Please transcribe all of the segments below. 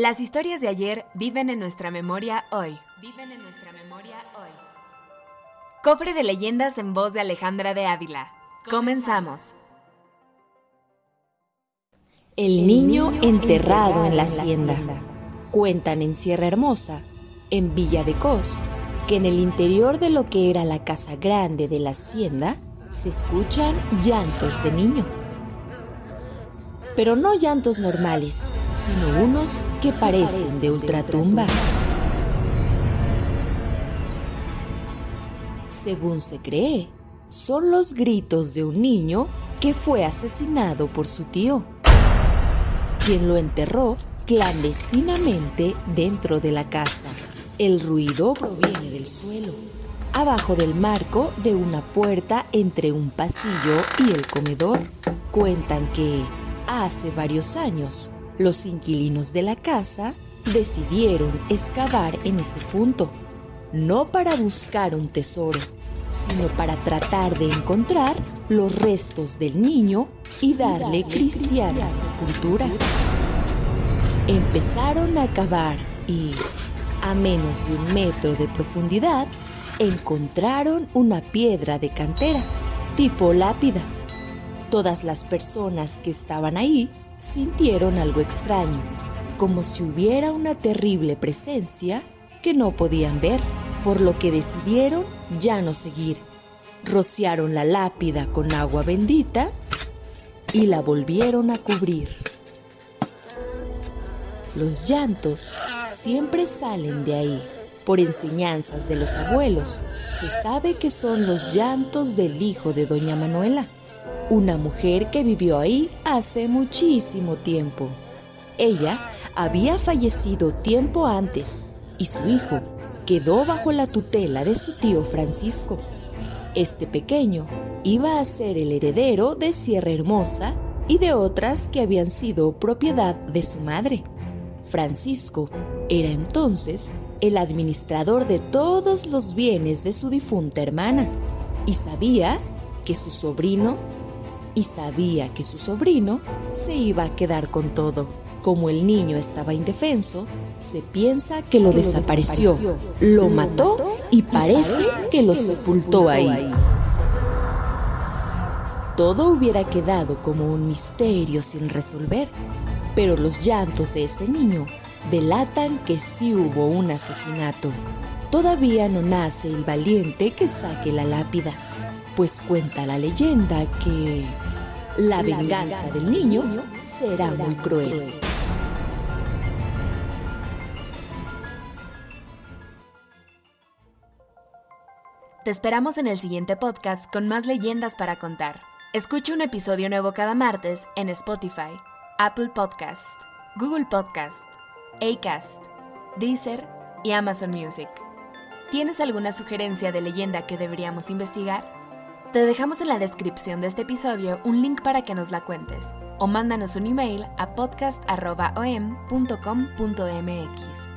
Las historias de ayer viven en nuestra memoria hoy. Viven en nuestra memoria hoy. Cofre de leyendas en voz de Alejandra de Ávila. Comenzamos. El niño enterrado en la hacienda. Cuentan en Sierra Hermosa, en Villa de Cos, que en el interior de lo que era la casa grande de la hacienda se escuchan llantos de niño. Pero no llantos normales, sino unos que parecen de ultratumba. Según se cree, son los gritos de un niño que fue asesinado por su tío, quien lo enterró clandestinamente dentro de la casa. El ruido proviene del suelo, abajo del marco de una puerta entre un pasillo y el comedor. Cuentan que, hace varios años, los inquilinos de la casa decidieron excavar en ese punto, no para buscar un tesoro, sino para tratar de encontrar los restos del niño y darle cristiana sepultura. Empezaron a cavar y, a menos de un metro de profundidad, encontraron una piedra de cantera, tipo lápida. Todas las personas que estaban ahí sintieron algo extraño, como si hubiera una terrible presencia que no podían ver, por lo que decidieron ya no seguir. Rociaron la lápida con agua bendita y la volvieron a cubrir. Los llantos siempre salen de ahí. Por enseñanzas de los abuelos, se sabe que son los llantos del hijo de doña Manuela, una mujer que vivió ahí hace muchísimo tiempo. Ella había fallecido tiempo antes y su hijo quedó bajo la tutela de su tío Francisco. Este pequeño iba a ser el heredero de Sierra Hermosa y de otras que habían sido propiedad de su madre. Francisco era entonces el administrador de todos los bienes de su difunta hermana y sabía que su sobrino y sabía que su sobrino se iba a quedar con todo. Como el niño estaba indefenso, se piensa que lo desapareció, lo mató y parece que lo sepultó ahí. Todo hubiera quedado como un misterio sin resolver, pero los llantos de ese niño delatan que sí hubo un asesinato. Todavía no nace el valiente que saque la lápida, pues cuenta la leyenda que la venganza del niño será muy cruel. Te esperamos en el siguiente podcast con más leyendas para contar. Escucha un episodio nuevo cada martes en Spotify, Apple Podcast, Google Podcast, Acast, Deezer y Amazon Music. ¿Tienes alguna sugerencia de leyenda que deberíamos investigar? Te dejamos en la descripción de este episodio un link para que nos la cuentes o mándanos un email a podcast.om.com.mx.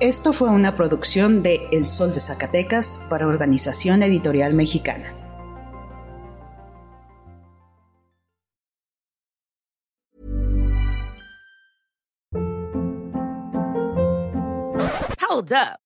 Esto fue una producción de El Sol de Zacatecas para Organización Editorial Mexicana. Hold up.